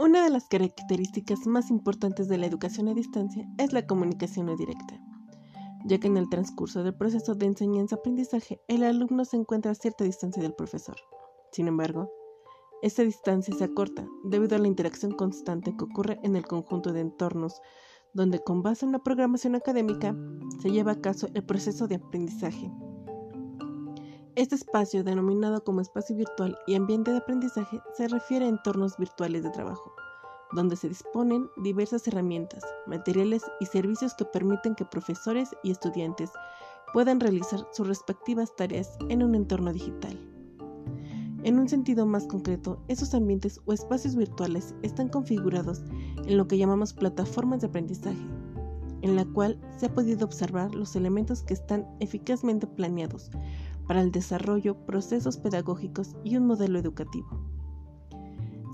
Una de las características más importantes de la educación a distancia es la comunicación no directa, ya que en el transcurso del proceso de enseñanza-aprendizaje el alumno se encuentra a cierta distancia del profesor. Sin embargo, esta distancia se acorta debido a la interacción constante que ocurre en el conjunto de entornos donde con base en la programación académica se lleva a cabo el proceso de aprendizaje. Este espacio, denominado como espacio virtual y ambiente de aprendizaje, se refiere a entornos virtuales de trabajo, donde se disponen diversas herramientas, materiales y servicios que permiten que profesores y estudiantes puedan realizar sus respectivas tareas en un entorno digital. En un sentido más concreto, esos ambientes o espacios virtuales están configurados en lo que llamamos plataformas de aprendizaje, en la cual se ha podido observar los elementos que están eficazmente planeados para el desarrollo, procesos pedagógicos y un modelo educativo.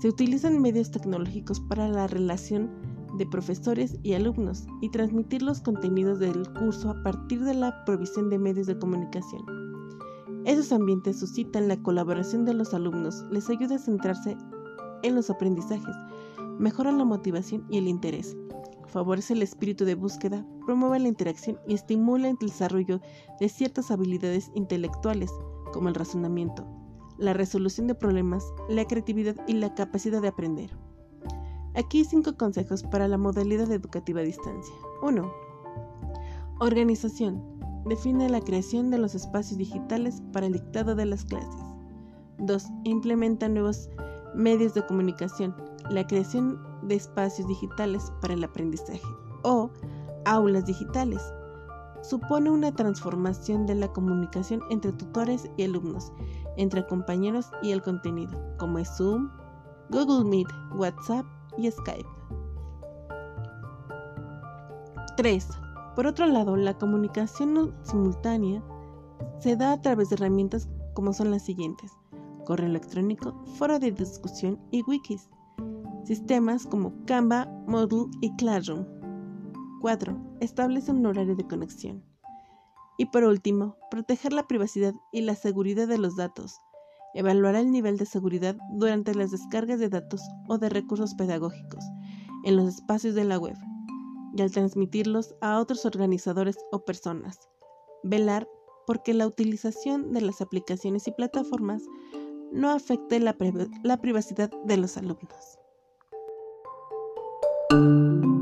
Se utilizan medios tecnológicos para la relación de profesores y alumnos y transmitir los contenidos del curso a partir de la provisión de medios de comunicación. Esos ambientes suscitan la colaboración de los alumnos, les ayuda a centrarse en los aprendizajes, mejoran la motivación y el interés, favorece el espíritu de búsqueda, promueve la interacción y estimula el desarrollo de ciertas habilidades intelectuales, como el razonamiento, la resolución de problemas, la creatividad y la capacidad de aprender. Aquí cinco consejos para la modalidad educativa a distancia. 1. Organización. Define la creación de los espacios digitales para el dictado de las clases. 2. Implementa nuevos medios de comunicación la creación de espacios digitales para el aprendizaje o aulas digitales. Supone una transformación de la comunicación entre tutores y alumnos, entre compañeros y el contenido, como es Zoom, Google Meet, WhatsApp y Skype. 3. Por otro lado, la comunicación simultánea se da a través de herramientas como son las siguientes: correo electrónico, foro de discusión y wikis sistemas como Canva, Moodle y Classroom. 4. Establece un horario de conexión. Y por último, proteger la privacidad y la seguridad de los datos. Evaluará el nivel de seguridad durante las descargas de datos o de recursos pedagógicos en los espacios de la web y al transmitirlos a otros organizadores o personas. Velar porque la utilización de las aplicaciones y plataformas no afecte la, la privacidad de los alumnos. thank you